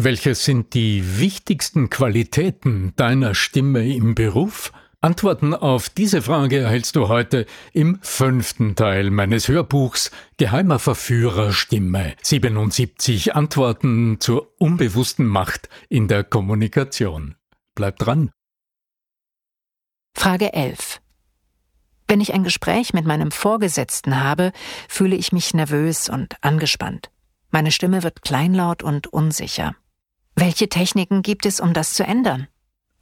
Welche sind die wichtigsten Qualitäten deiner Stimme im Beruf? Antworten auf diese Frage erhältst du heute im fünften Teil meines Hörbuchs Geheimer Verführer Stimme 77 Antworten zur unbewussten Macht in der Kommunikation. Bleib dran. Frage 11. Wenn ich ein Gespräch mit meinem Vorgesetzten habe, fühle ich mich nervös und angespannt. Meine Stimme wird kleinlaut und unsicher. Welche Techniken gibt es, um das zu ändern?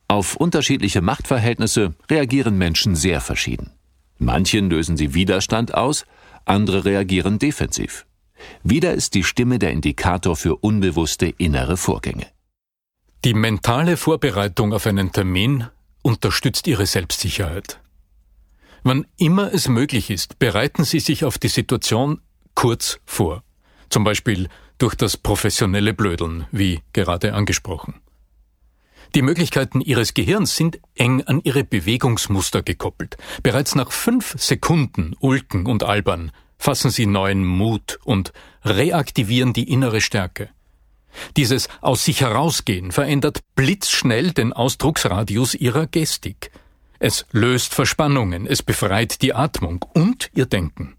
Auf unterschiedliche Machtverhältnisse reagieren Menschen sehr verschieden. Manchen lösen sie Widerstand aus, andere reagieren defensiv. Wieder ist die Stimme der Indikator für unbewusste innere Vorgänge. Die mentale Vorbereitung auf einen Termin unterstützt Ihre Selbstsicherheit. Wann immer es möglich ist, bereiten Sie sich auf die Situation kurz vor. Zum Beispiel durch das professionelle Blödeln, wie gerade angesprochen. Die Möglichkeiten Ihres Gehirns sind eng an Ihre Bewegungsmuster gekoppelt. Bereits nach fünf Sekunden Ulken und Albern fassen Sie neuen Mut und reaktivieren die innere Stärke. Dieses Aus sich herausgehen verändert blitzschnell den Ausdrucksradius Ihrer Gestik. Es löst Verspannungen, es befreit die Atmung und Ihr Denken.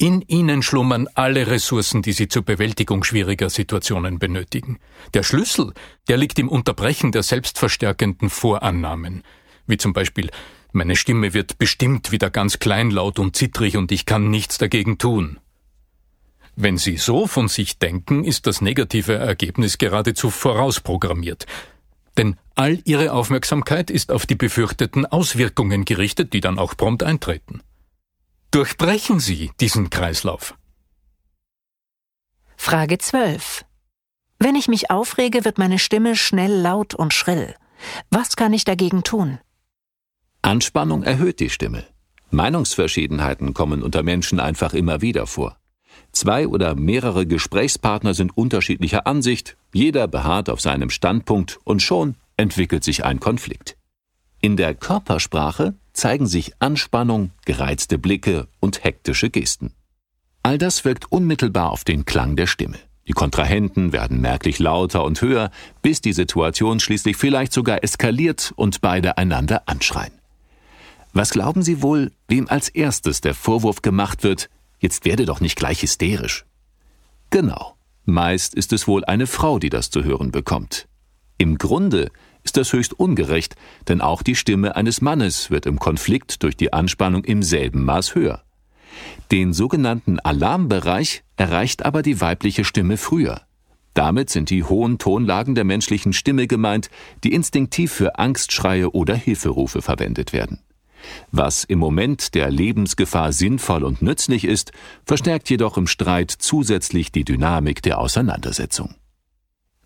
In ihnen schlummern alle Ressourcen, die sie zur Bewältigung schwieriger Situationen benötigen. Der Schlüssel, der liegt im Unterbrechen der selbstverstärkenden Vorannahmen, wie zum Beispiel meine Stimme wird bestimmt wieder ganz kleinlaut und zittrig und ich kann nichts dagegen tun. Wenn Sie so von sich denken, ist das negative Ergebnis geradezu vorausprogrammiert. Denn all Ihre Aufmerksamkeit ist auf die befürchteten Auswirkungen gerichtet, die dann auch prompt eintreten. Durchbrechen Sie diesen Kreislauf. Frage 12. Wenn ich mich aufrege, wird meine Stimme schnell laut und schrill. Was kann ich dagegen tun? Anspannung erhöht die Stimme. Meinungsverschiedenheiten kommen unter Menschen einfach immer wieder vor. Zwei oder mehrere Gesprächspartner sind unterschiedlicher Ansicht, jeder beharrt auf seinem Standpunkt und schon entwickelt sich ein Konflikt. In der Körpersprache zeigen sich Anspannung, gereizte Blicke und hektische Gesten. All das wirkt unmittelbar auf den Klang der Stimme. Die Kontrahenten werden merklich lauter und höher, bis die Situation schließlich vielleicht sogar eskaliert und beide einander anschreien. Was glauben Sie wohl, wem als erstes der Vorwurf gemacht wird, jetzt werde doch nicht gleich hysterisch? Genau, meist ist es wohl eine Frau, die das zu hören bekommt. Im Grunde ist das höchst ungerecht, denn auch die Stimme eines Mannes wird im Konflikt durch die Anspannung im selben Maß höher. Den sogenannten Alarmbereich erreicht aber die weibliche Stimme früher. Damit sind die hohen Tonlagen der menschlichen Stimme gemeint, die instinktiv für Angstschreie oder Hilferufe verwendet werden. Was im Moment der Lebensgefahr sinnvoll und nützlich ist, verstärkt jedoch im Streit zusätzlich die Dynamik der Auseinandersetzung.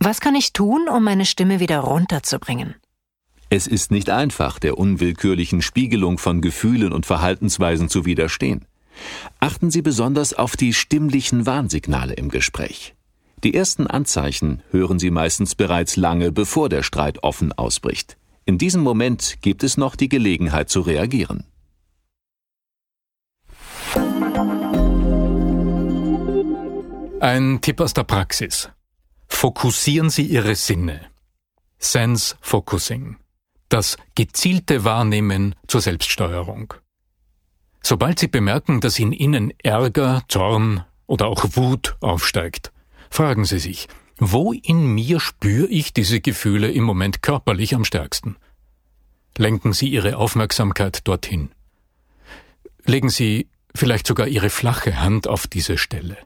Was kann ich tun, um meine Stimme wieder runterzubringen? Es ist nicht einfach, der unwillkürlichen Spiegelung von Gefühlen und Verhaltensweisen zu widerstehen. Achten Sie besonders auf die stimmlichen Warnsignale im Gespräch. Die ersten Anzeichen hören Sie meistens bereits lange, bevor der Streit offen ausbricht. In diesem Moment gibt es noch die Gelegenheit zu reagieren. Ein Tipp aus der Praxis. Fokussieren Sie Ihre Sinne. Sense Focusing. Das gezielte Wahrnehmen zur Selbststeuerung. Sobald Sie bemerken, dass in Ihnen Ärger, Zorn oder auch Wut aufsteigt, fragen Sie sich, wo in mir spüre ich diese Gefühle im Moment körperlich am stärksten? Lenken Sie Ihre Aufmerksamkeit dorthin. Legen Sie vielleicht sogar Ihre flache Hand auf diese Stelle.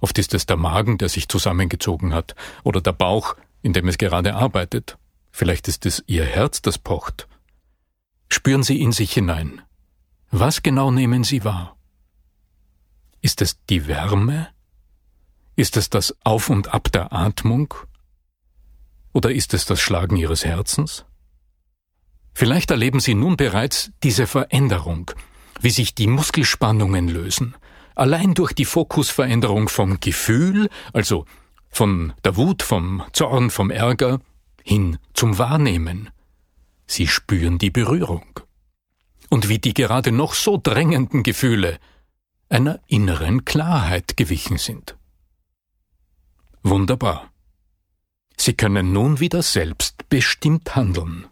Oft ist es der Magen, der sich zusammengezogen hat, oder der Bauch, in dem es gerade arbeitet. Vielleicht ist es Ihr Herz, das pocht. Spüren Sie in sich hinein. Was genau nehmen Sie wahr? Ist es die Wärme? Ist es das Auf und Ab der Atmung? Oder ist es das Schlagen Ihres Herzens? Vielleicht erleben Sie nun bereits diese Veränderung, wie sich die Muskelspannungen lösen, allein durch die Fokusveränderung vom Gefühl, also von der Wut, vom Zorn, vom Ärger, hin zum Wahrnehmen. Sie spüren die Berührung. Und wie die gerade noch so drängenden Gefühle einer inneren Klarheit gewichen sind. Wunderbar. Sie können nun wieder selbstbestimmt handeln.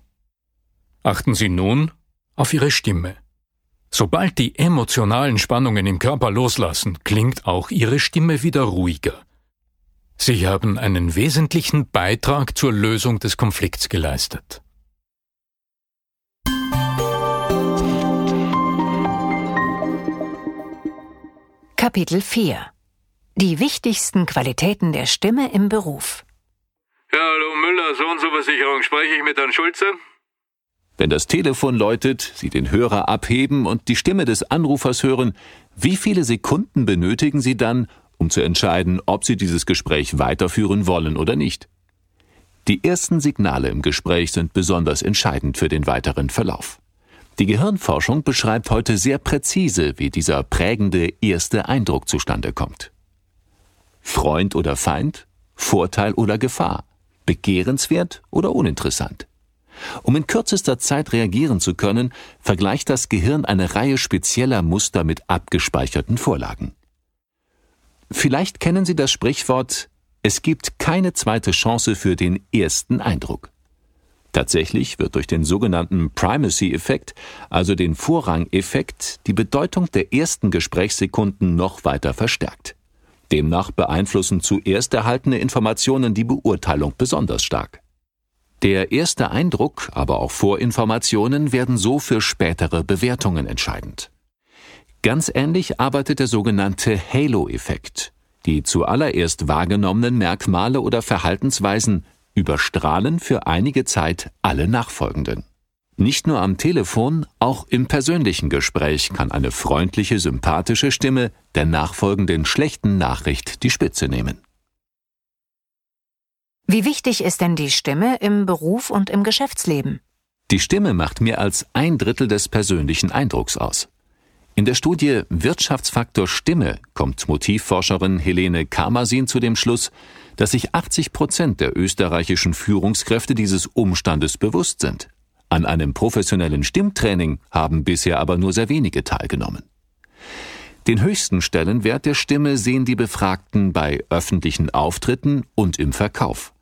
Achten Sie nun auf Ihre Stimme. Sobald die emotionalen Spannungen im Körper loslassen, klingt auch Ihre Stimme wieder ruhiger. Sie haben einen wesentlichen Beitrag zur Lösung des Konflikts geleistet. Kapitel 4 Die wichtigsten Qualitäten der Stimme im Beruf. Ja, hallo Müller, So und so Versicherung. Spreche ich mit Herrn Schulze? Wenn das Telefon läutet, Sie den Hörer abheben und die Stimme des Anrufers hören, wie viele Sekunden benötigen Sie dann, um zu entscheiden, ob Sie dieses Gespräch weiterführen wollen oder nicht? Die ersten Signale im Gespräch sind besonders entscheidend für den weiteren Verlauf. Die Gehirnforschung beschreibt heute sehr präzise, wie dieser prägende erste Eindruck zustande kommt. Freund oder Feind, Vorteil oder Gefahr, begehrenswert oder uninteressant. Um in kürzester Zeit reagieren zu können, vergleicht das Gehirn eine Reihe spezieller Muster mit abgespeicherten Vorlagen. Vielleicht kennen Sie das Sprichwort Es gibt keine zweite Chance für den ersten Eindruck. Tatsächlich wird durch den sogenannten Primacy-Effekt, also den Vorrangeffekt, die Bedeutung der ersten Gesprächssekunden noch weiter verstärkt. Demnach beeinflussen zuerst erhaltene Informationen die Beurteilung besonders stark. Der erste Eindruck, aber auch Vorinformationen werden so für spätere Bewertungen entscheidend. Ganz ähnlich arbeitet der sogenannte Halo-Effekt. Die zuallererst wahrgenommenen Merkmale oder Verhaltensweisen überstrahlen für einige Zeit alle nachfolgenden. Nicht nur am Telefon, auch im persönlichen Gespräch kann eine freundliche, sympathische Stimme der nachfolgenden schlechten Nachricht die Spitze nehmen. Wie wichtig ist denn die Stimme im Beruf und im Geschäftsleben? Die Stimme macht mehr als ein Drittel des persönlichen Eindrucks aus. In der Studie Wirtschaftsfaktor Stimme kommt Motivforscherin Helene Karmasin zu dem Schluss, dass sich 80 Prozent der österreichischen Führungskräfte dieses Umstandes bewusst sind. An einem professionellen Stimmtraining haben bisher aber nur sehr wenige teilgenommen. Den höchsten Stellenwert der Stimme sehen die Befragten bei öffentlichen Auftritten und im Verkauf,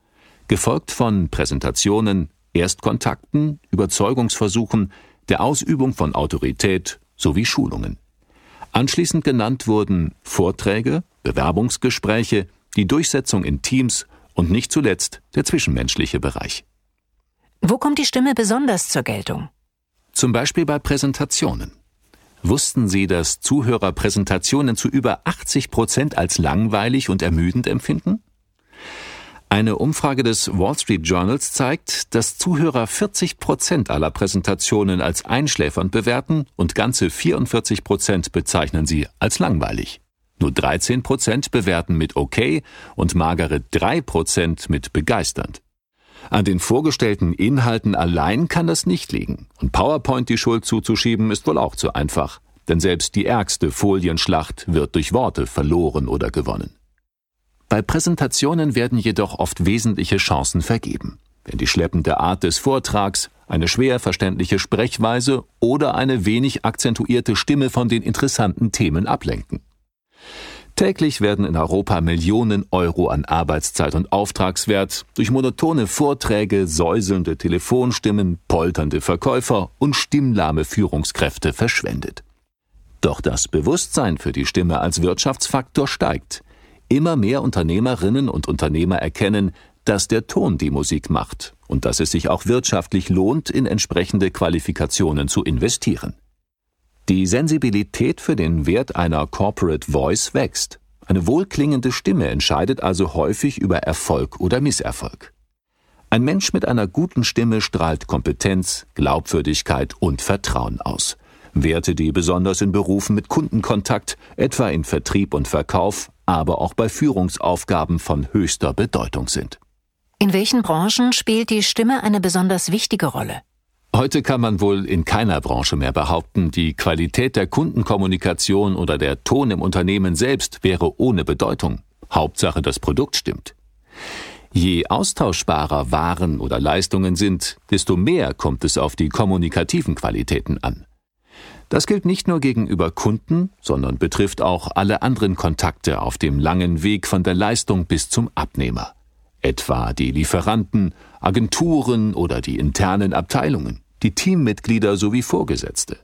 gefolgt von Präsentationen, Erstkontakten, Überzeugungsversuchen, der Ausübung von Autorität sowie Schulungen. Anschließend genannt wurden Vorträge, Bewerbungsgespräche, die Durchsetzung in Teams und nicht zuletzt der zwischenmenschliche Bereich. Wo kommt die Stimme besonders zur Geltung? Zum Beispiel bei Präsentationen. Wussten Sie, dass Zuhörer Präsentationen zu über 80 Prozent als langweilig und ermüdend empfinden? Eine Umfrage des Wall Street Journals zeigt, dass Zuhörer 40 Prozent aller Präsentationen als einschläfernd bewerten und ganze 44 Prozent bezeichnen sie als langweilig. Nur 13 Prozent bewerten mit okay und magere 3 Prozent mit begeisternd. An den vorgestellten Inhalten allein kann das nicht liegen. Und PowerPoint die Schuld zuzuschieben ist wohl auch zu einfach. Denn selbst die ärgste Folienschlacht wird durch Worte verloren oder gewonnen. Bei Präsentationen werden jedoch oft wesentliche Chancen vergeben. Wenn die schleppende Art des Vortrags, eine schwer verständliche Sprechweise oder eine wenig akzentuierte Stimme von den interessanten Themen ablenken. Täglich werden in Europa Millionen Euro an Arbeitszeit und Auftragswert durch monotone Vorträge, säuselnde Telefonstimmen, polternde Verkäufer und stimmlahme Führungskräfte verschwendet. Doch das Bewusstsein für die Stimme als Wirtschaftsfaktor steigt. Immer mehr Unternehmerinnen und Unternehmer erkennen, dass der Ton die Musik macht und dass es sich auch wirtschaftlich lohnt, in entsprechende Qualifikationen zu investieren. Die Sensibilität für den Wert einer Corporate Voice wächst. Eine wohlklingende Stimme entscheidet also häufig über Erfolg oder Misserfolg. Ein Mensch mit einer guten Stimme strahlt Kompetenz, Glaubwürdigkeit und Vertrauen aus. Werte, die besonders in Berufen mit Kundenkontakt, etwa in Vertrieb und Verkauf, aber auch bei Führungsaufgaben von höchster Bedeutung sind. In welchen Branchen spielt die Stimme eine besonders wichtige Rolle? Heute kann man wohl in keiner Branche mehr behaupten, die Qualität der Kundenkommunikation oder der Ton im Unternehmen selbst wäre ohne Bedeutung. Hauptsache das Produkt stimmt. Je austauschbarer Waren oder Leistungen sind, desto mehr kommt es auf die kommunikativen Qualitäten an. Das gilt nicht nur gegenüber Kunden, sondern betrifft auch alle anderen Kontakte auf dem langen Weg von der Leistung bis zum Abnehmer. etwa die Lieferanten, Agenturen oder die internen Abteilungen, die Teammitglieder sowie Vorgesetzte.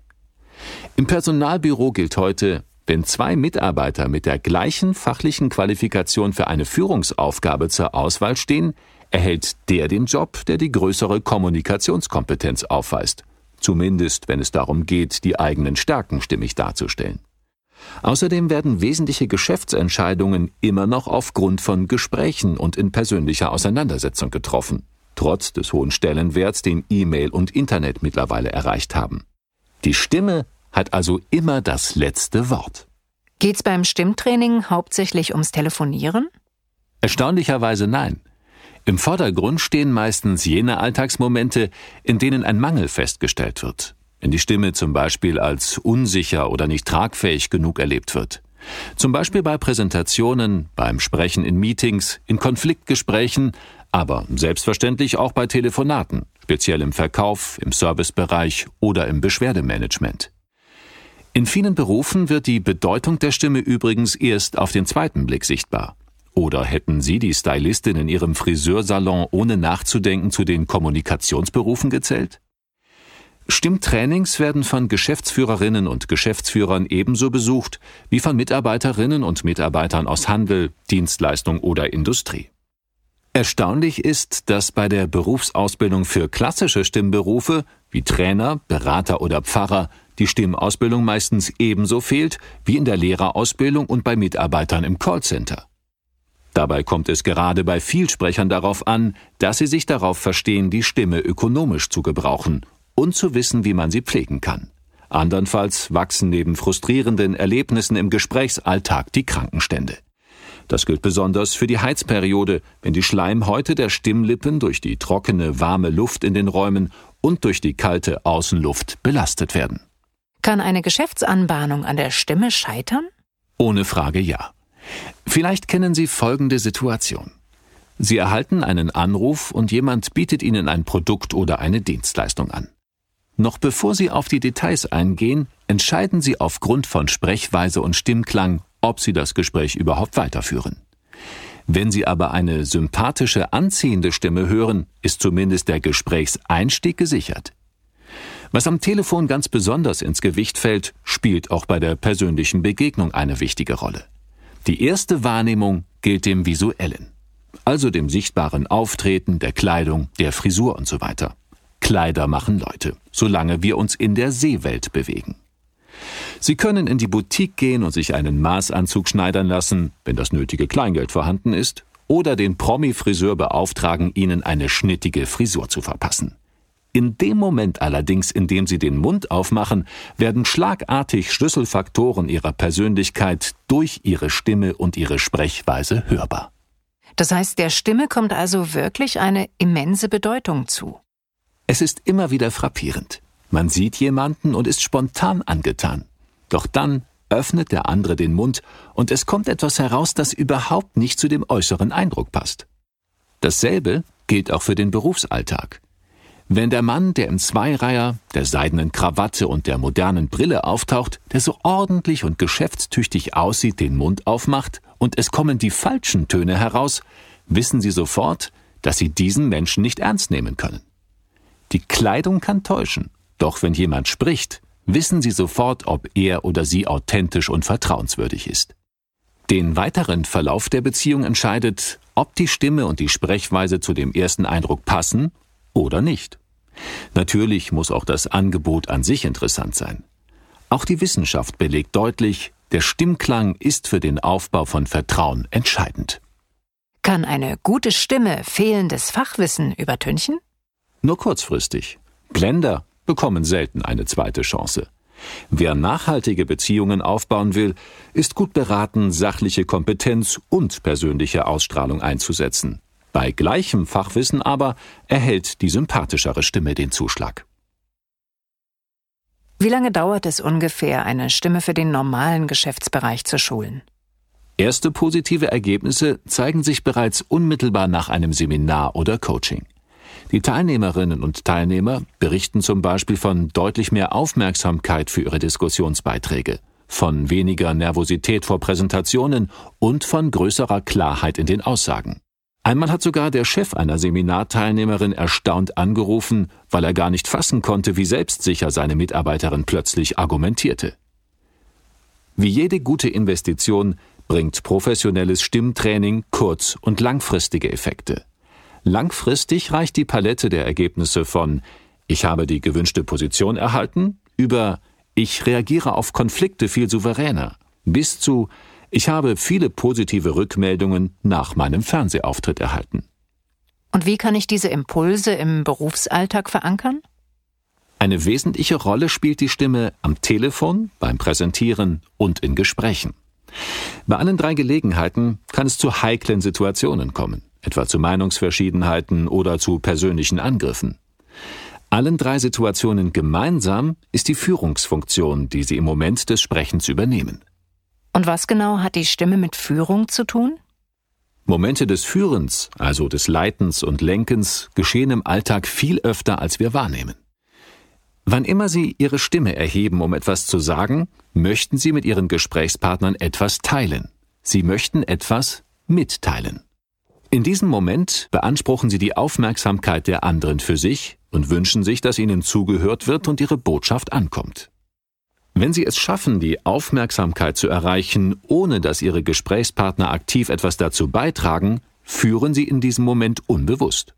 Im Personalbüro gilt heute, wenn zwei Mitarbeiter mit der gleichen fachlichen Qualifikation für eine Führungsaufgabe zur Auswahl stehen, erhält der den Job, der die größere Kommunikationskompetenz aufweist, zumindest wenn es darum geht, die eigenen Stärken stimmig darzustellen. Außerdem werden wesentliche Geschäftsentscheidungen immer noch aufgrund von Gesprächen und in persönlicher Auseinandersetzung getroffen, trotz des hohen Stellenwerts, den E-Mail und Internet mittlerweile erreicht haben. Die Stimme hat also immer das letzte Wort. Geht's beim Stimmtraining hauptsächlich ums Telefonieren? Erstaunlicherweise nein. Im Vordergrund stehen meistens jene Alltagsmomente, in denen ein Mangel festgestellt wird, wenn die Stimme zum Beispiel als unsicher oder nicht tragfähig genug erlebt wird. Zum Beispiel bei Präsentationen, beim Sprechen in Meetings, in Konfliktgesprächen, aber selbstverständlich auch bei Telefonaten, speziell im Verkauf, im Servicebereich oder im Beschwerdemanagement. In vielen Berufen wird die Bedeutung der Stimme übrigens erst auf den zweiten Blick sichtbar. Oder hätten Sie die Stylistin in Ihrem Friseursalon ohne nachzudenken zu den Kommunikationsberufen gezählt? Stimmtrainings werden von Geschäftsführerinnen und Geschäftsführern ebenso besucht wie von Mitarbeiterinnen und Mitarbeitern aus Handel, Dienstleistung oder Industrie. Erstaunlich ist, dass bei der Berufsausbildung für klassische Stimmberufe wie Trainer, Berater oder Pfarrer die Stimmausbildung meistens ebenso fehlt wie in der Lehrerausbildung und bei Mitarbeitern im Callcenter. Dabei kommt es gerade bei Vielsprechern darauf an, dass sie sich darauf verstehen, die Stimme ökonomisch zu gebrauchen und zu wissen, wie man sie pflegen kann. Andernfalls wachsen neben frustrierenden Erlebnissen im Gesprächsalltag die Krankenstände. Das gilt besonders für die Heizperiode, wenn die Schleimhäute der Stimmlippen durch die trockene, warme Luft in den Räumen und durch die kalte Außenluft belastet werden. Kann eine Geschäftsanbahnung an der Stimme scheitern? Ohne Frage ja. Vielleicht kennen Sie folgende Situation. Sie erhalten einen Anruf und jemand bietet Ihnen ein Produkt oder eine Dienstleistung an. Noch bevor Sie auf die Details eingehen, entscheiden Sie aufgrund von Sprechweise und Stimmklang, ob Sie das Gespräch überhaupt weiterführen. Wenn Sie aber eine sympathische, anziehende Stimme hören, ist zumindest der Gesprächseinstieg gesichert. Was am Telefon ganz besonders ins Gewicht fällt, spielt auch bei der persönlichen Begegnung eine wichtige Rolle. Die erste Wahrnehmung gilt dem visuellen, also dem sichtbaren Auftreten, der Kleidung, der Frisur und so weiter. Kleider machen Leute, solange wir uns in der Seewelt bewegen. Sie können in die Boutique gehen und sich einen Maßanzug schneidern lassen, wenn das nötige Kleingeld vorhanden ist, oder den Promi-Friseur beauftragen, Ihnen eine schnittige Frisur zu verpassen. In dem Moment allerdings, in dem sie den Mund aufmachen, werden schlagartig Schlüsselfaktoren ihrer Persönlichkeit durch ihre Stimme und ihre Sprechweise hörbar. Das heißt, der Stimme kommt also wirklich eine immense Bedeutung zu. Es ist immer wieder frappierend. Man sieht jemanden und ist spontan angetan. Doch dann öffnet der andere den Mund und es kommt etwas heraus, das überhaupt nicht zu dem äußeren Eindruck passt. Dasselbe gilt auch für den Berufsalltag. Wenn der Mann, der im Zweireiher, der seidenen Krawatte und der modernen Brille auftaucht, der so ordentlich und geschäftstüchtig aussieht, den Mund aufmacht und es kommen die falschen Töne heraus, wissen Sie sofort, dass Sie diesen Menschen nicht ernst nehmen können. Die Kleidung kann täuschen, doch wenn jemand spricht, wissen Sie sofort, ob er oder sie authentisch und vertrauenswürdig ist. Den weiteren Verlauf der Beziehung entscheidet, ob die Stimme und die Sprechweise zu dem ersten Eindruck passen oder nicht. Natürlich muss auch das Angebot an sich interessant sein. Auch die Wissenschaft belegt deutlich, der Stimmklang ist für den Aufbau von Vertrauen entscheidend. Kann eine gute Stimme fehlendes Fachwissen übertünchen? Nur kurzfristig. Blender bekommen selten eine zweite Chance. Wer nachhaltige Beziehungen aufbauen will, ist gut beraten, sachliche Kompetenz und persönliche Ausstrahlung einzusetzen. Bei gleichem Fachwissen aber erhält die sympathischere Stimme den Zuschlag. Wie lange dauert es ungefähr, eine Stimme für den normalen Geschäftsbereich zu schulen? Erste positive Ergebnisse zeigen sich bereits unmittelbar nach einem Seminar oder Coaching. Die Teilnehmerinnen und Teilnehmer berichten zum Beispiel von deutlich mehr Aufmerksamkeit für ihre Diskussionsbeiträge, von weniger Nervosität vor Präsentationen und von größerer Klarheit in den Aussagen. Einmal hat sogar der Chef einer Seminarteilnehmerin erstaunt angerufen, weil er gar nicht fassen konnte, wie selbstsicher seine Mitarbeiterin plötzlich argumentierte. Wie jede gute Investition bringt professionelles Stimmtraining kurz- und langfristige Effekte. Langfristig reicht die Palette der Ergebnisse von ich habe die gewünschte Position erhalten über ich reagiere auf Konflikte viel souveräner bis zu ich habe viele positive Rückmeldungen nach meinem Fernsehauftritt erhalten. Und wie kann ich diese Impulse im Berufsalltag verankern? Eine wesentliche Rolle spielt die Stimme am Telefon, beim Präsentieren und in Gesprächen. Bei allen drei Gelegenheiten kann es zu heiklen Situationen kommen, etwa zu Meinungsverschiedenheiten oder zu persönlichen Angriffen. Allen drei Situationen gemeinsam ist die Führungsfunktion, die sie im Moment des Sprechens übernehmen. Und was genau hat die Stimme mit Führung zu tun? Momente des Führens, also des Leitens und Lenkens, geschehen im Alltag viel öfter, als wir wahrnehmen. Wann immer Sie Ihre Stimme erheben, um etwas zu sagen, möchten Sie mit Ihren Gesprächspartnern etwas teilen. Sie möchten etwas mitteilen. In diesem Moment beanspruchen Sie die Aufmerksamkeit der anderen für sich und wünschen sich, dass Ihnen zugehört wird und Ihre Botschaft ankommt. Wenn Sie es schaffen, die Aufmerksamkeit zu erreichen, ohne dass Ihre Gesprächspartner aktiv etwas dazu beitragen, führen Sie in diesem Moment unbewusst.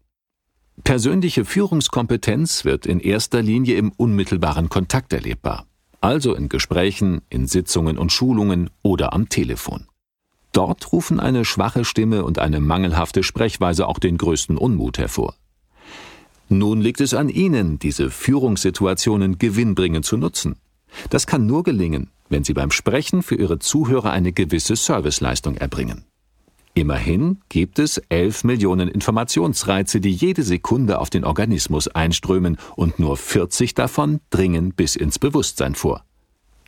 Persönliche Führungskompetenz wird in erster Linie im unmittelbaren Kontakt erlebbar, also in Gesprächen, in Sitzungen und Schulungen oder am Telefon. Dort rufen eine schwache Stimme und eine mangelhafte Sprechweise auch den größten Unmut hervor. Nun liegt es an Ihnen, diese Führungssituationen gewinnbringend zu nutzen. Das kann nur gelingen, wenn Sie beim Sprechen für Ihre Zuhörer eine gewisse Serviceleistung erbringen. Immerhin gibt es 11 Millionen Informationsreize, die jede Sekunde auf den Organismus einströmen und nur 40 davon dringen bis ins Bewusstsein vor.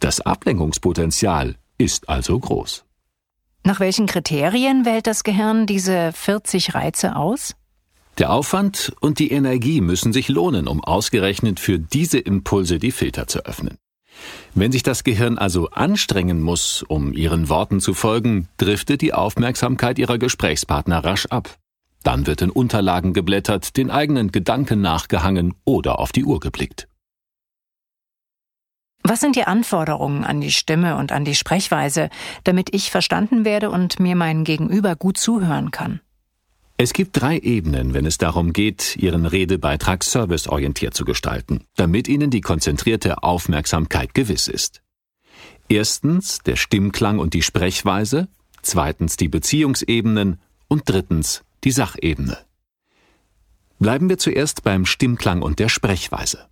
Das Ablenkungspotenzial ist also groß. Nach welchen Kriterien wählt das Gehirn diese 40 Reize aus? Der Aufwand und die Energie müssen sich lohnen, um ausgerechnet für diese Impulse die Filter zu öffnen. Wenn sich das Gehirn also anstrengen muss, um ihren Worten zu folgen, driftet die Aufmerksamkeit ihrer Gesprächspartner rasch ab. Dann wird in Unterlagen geblättert, den eigenen Gedanken nachgehangen oder auf die Uhr geblickt. Was sind die Anforderungen an die Stimme und an die Sprechweise, damit ich verstanden werde und mir mein Gegenüber gut zuhören kann? Es gibt drei Ebenen, wenn es darum geht, Ihren Redebeitrag serviceorientiert zu gestalten, damit Ihnen die konzentrierte Aufmerksamkeit gewiss ist. Erstens der Stimmklang und die Sprechweise, zweitens die Beziehungsebenen und drittens die Sachebene. Bleiben wir zuerst beim Stimmklang und der Sprechweise.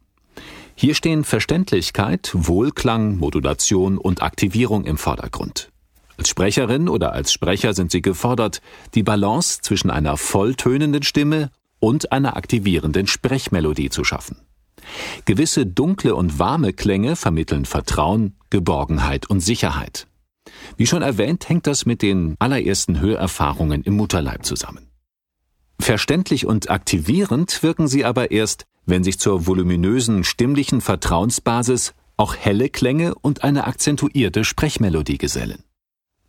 Hier stehen Verständlichkeit, Wohlklang, Modulation und Aktivierung im Vordergrund. Als Sprecherin oder als Sprecher sind Sie gefordert, die Balance zwischen einer volltönenden Stimme und einer aktivierenden Sprechmelodie zu schaffen. Gewisse dunkle und warme Klänge vermitteln Vertrauen, Geborgenheit und Sicherheit. Wie schon erwähnt, hängt das mit den allerersten Hörerfahrungen im Mutterleib zusammen. Verständlich und aktivierend wirken sie aber erst, wenn sich zur voluminösen stimmlichen Vertrauensbasis auch helle Klänge und eine akzentuierte Sprechmelodie gesellen.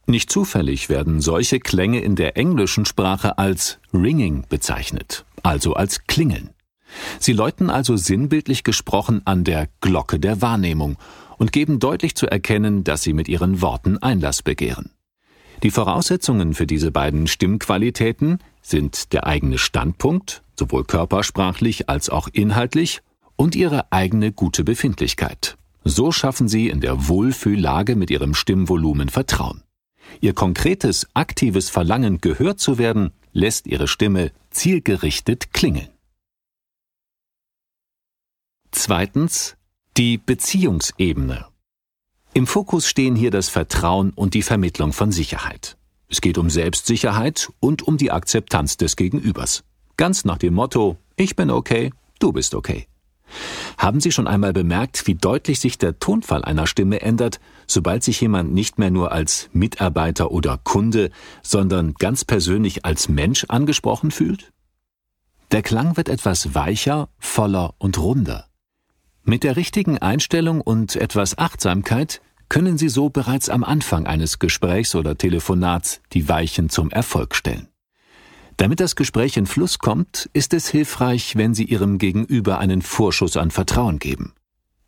Nicht zufällig werden solche Klänge in der englischen Sprache als Ringing bezeichnet, also als Klingeln. Sie läuten also sinnbildlich gesprochen an der Glocke der Wahrnehmung und geben deutlich zu erkennen, dass sie mit ihren Worten Einlass begehren. Die Voraussetzungen für diese beiden Stimmqualitäten sind der eigene Standpunkt, sowohl körpersprachlich als auch inhaltlich, und ihre eigene gute Befindlichkeit. So schaffen sie in der Wohlfühllage mit ihrem Stimmvolumen Vertrauen. Ihr konkretes, aktives Verlangen gehört zu werden, lässt ihre Stimme zielgerichtet klingeln. Zweitens die Beziehungsebene. Im Fokus stehen hier das Vertrauen und die Vermittlung von Sicherheit. Es geht um Selbstsicherheit und um die Akzeptanz des Gegenübers. Ganz nach dem Motto Ich bin okay, du bist okay. Haben Sie schon einmal bemerkt, wie deutlich sich der Tonfall einer Stimme ändert, sobald sich jemand nicht mehr nur als Mitarbeiter oder Kunde, sondern ganz persönlich als Mensch angesprochen fühlt? Der Klang wird etwas weicher, voller und runder. Mit der richtigen Einstellung und etwas Achtsamkeit können Sie so bereits am Anfang eines Gesprächs oder Telefonats die Weichen zum Erfolg stellen. Damit das Gespräch in Fluss kommt, ist es hilfreich, wenn Sie Ihrem Gegenüber einen Vorschuss an Vertrauen geben.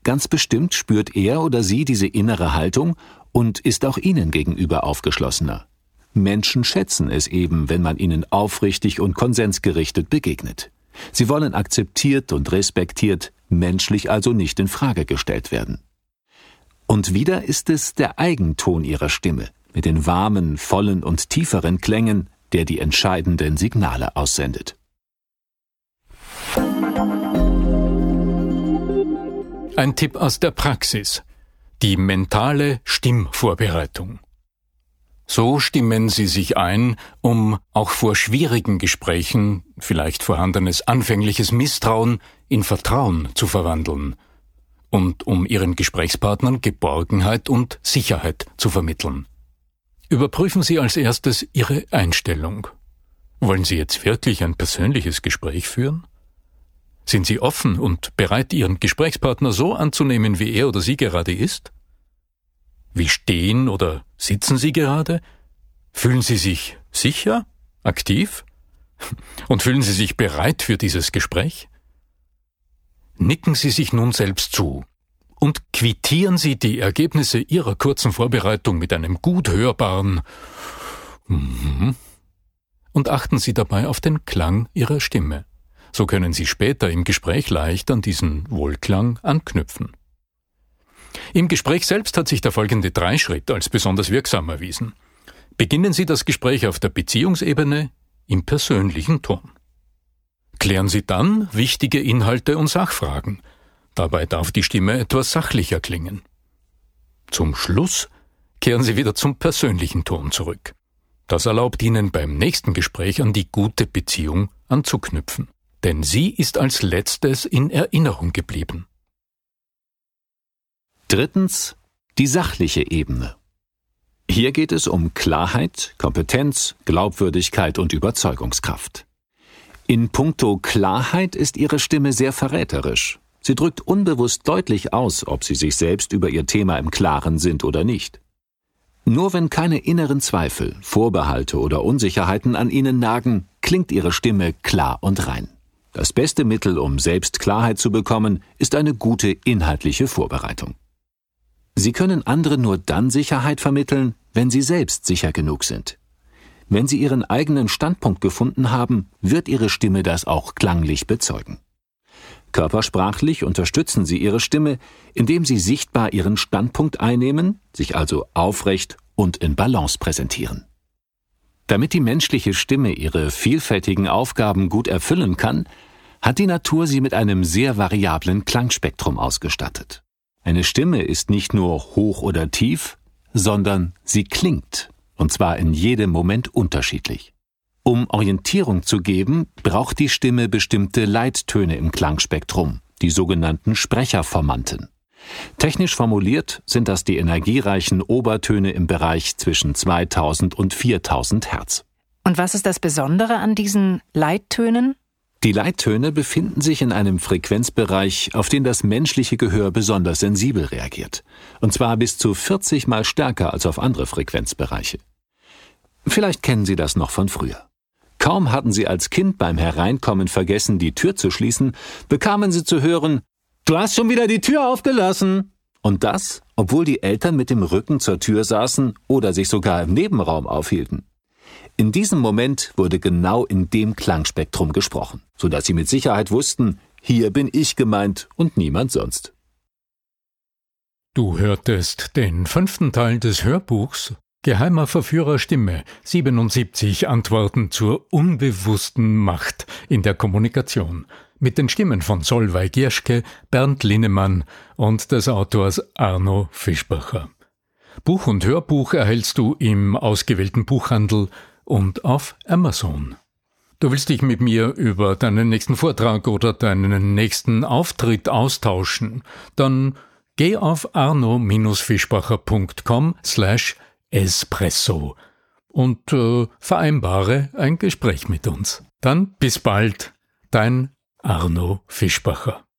Ganz bestimmt spürt er oder sie diese innere Haltung und ist auch Ihnen gegenüber aufgeschlossener. Menschen schätzen es eben, wenn man ihnen aufrichtig und konsensgerichtet begegnet. Sie wollen akzeptiert und respektiert, menschlich also nicht in Frage gestellt werden. Und wieder ist es der Eigenton ihrer Stimme, mit den warmen, vollen und tieferen Klängen, der die entscheidenden Signale aussendet. Ein Tipp aus der Praxis. Die mentale Stimmvorbereitung. So stimmen Sie sich ein, um auch vor schwierigen Gesprächen vielleicht vorhandenes anfängliches Misstrauen in Vertrauen zu verwandeln und um Ihren Gesprächspartnern Geborgenheit und Sicherheit zu vermitteln. Überprüfen Sie als erstes Ihre Einstellung. Wollen Sie jetzt wirklich ein persönliches Gespräch führen? Sind Sie offen und bereit, Ihren Gesprächspartner so anzunehmen, wie er oder sie gerade ist? Wie stehen oder sitzen Sie gerade? Fühlen Sie sich sicher, aktiv? Und fühlen Sie sich bereit für dieses Gespräch? Nicken Sie sich nun selbst zu und quittieren Sie die Ergebnisse Ihrer kurzen Vorbereitung mit einem gut hörbaren mhm. und achten Sie dabei auf den Klang Ihrer Stimme. So können Sie später im Gespräch leicht an diesen Wohlklang anknüpfen. Im Gespräch selbst hat sich der folgende Dreischritt als besonders wirksam erwiesen. Beginnen Sie das Gespräch auf der Beziehungsebene im persönlichen Ton. Klären Sie dann wichtige Inhalte und Sachfragen. Dabei darf die Stimme etwas sachlicher klingen. Zum Schluss kehren Sie wieder zum persönlichen Ton zurück. Das erlaubt Ihnen beim nächsten Gespräch an die gute Beziehung anzuknüpfen. Denn sie ist als letztes in Erinnerung geblieben. Drittens die sachliche Ebene. Hier geht es um Klarheit, Kompetenz, Glaubwürdigkeit und Überzeugungskraft. In puncto Klarheit ist Ihre Stimme sehr verräterisch. Sie drückt unbewusst deutlich aus, ob Sie sich selbst über Ihr Thema im Klaren sind oder nicht. Nur wenn keine inneren Zweifel, Vorbehalte oder Unsicherheiten an Ihnen nagen, klingt Ihre Stimme klar und rein. Das beste Mittel, um selbst Klarheit zu bekommen, ist eine gute inhaltliche Vorbereitung. Sie können anderen nur dann Sicherheit vermitteln, wenn sie selbst sicher genug sind. Wenn sie ihren eigenen Standpunkt gefunden haben, wird ihre Stimme das auch klanglich bezeugen. Körpersprachlich unterstützen sie ihre Stimme, indem sie sichtbar ihren Standpunkt einnehmen, sich also aufrecht und in Balance präsentieren. Damit die menschliche Stimme ihre vielfältigen Aufgaben gut erfüllen kann, hat die Natur sie mit einem sehr variablen Klangspektrum ausgestattet. Eine Stimme ist nicht nur hoch oder tief, sondern sie klingt, und zwar in jedem Moment unterschiedlich. Um Orientierung zu geben, braucht die Stimme bestimmte Leittöne im Klangspektrum, die sogenannten Sprecherformanten. Technisch formuliert sind das die energiereichen Obertöne im Bereich zwischen 2000 und 4000 Hertz. Und was ist das Besondere an diesen Leittönen? Die Leittöne befinden sich in einem Frequenzbereich, auf den das menschliche Gehör besonders sensibel reagiert. Und zwar bis zu 40 mal stärker als auf andere Frequenzbereiche. Vielleicht kennen Sie das noch von früher. Kaum hatten Sie als Kind beim Hereinkommen vergessen, die Tür zu schließen, bekamen Sie zu hören, Du hast schon wieder die Tür aufgelassen. Und das, obwohl die Eltern mit dem Rücken zur Tür saßen oder sich sogar im Nebenraum aufhielten. In diesem Moment wurde genau in dem Klangspektrum gesprochen, so dass sie mit Sicherheit wussten, hier bin ich gemeint und niemand sonst. Du hörtest den fünften Teil des Hörbuchs Geheimer Verführer Stimme 77 Antworten zur unbewussten Macht in der Kommunikation mit den Stimmen von Solveig Gierschke, Bernd Linnemann und des Autors Arno Fischbacher. Buch und Hörbuch erhältst du im ausgewählten Buchhandel und auf Amazon. Du willst dich mit mir über deinen nächsten Vortrag oder deinen nächsten Auftritt austauschen, dann geh auf arno-fischbacher.com slash espresso und äh, vereinbare ein Gespräch mit uns. Dann bis bald, dein Arno Fischbacher.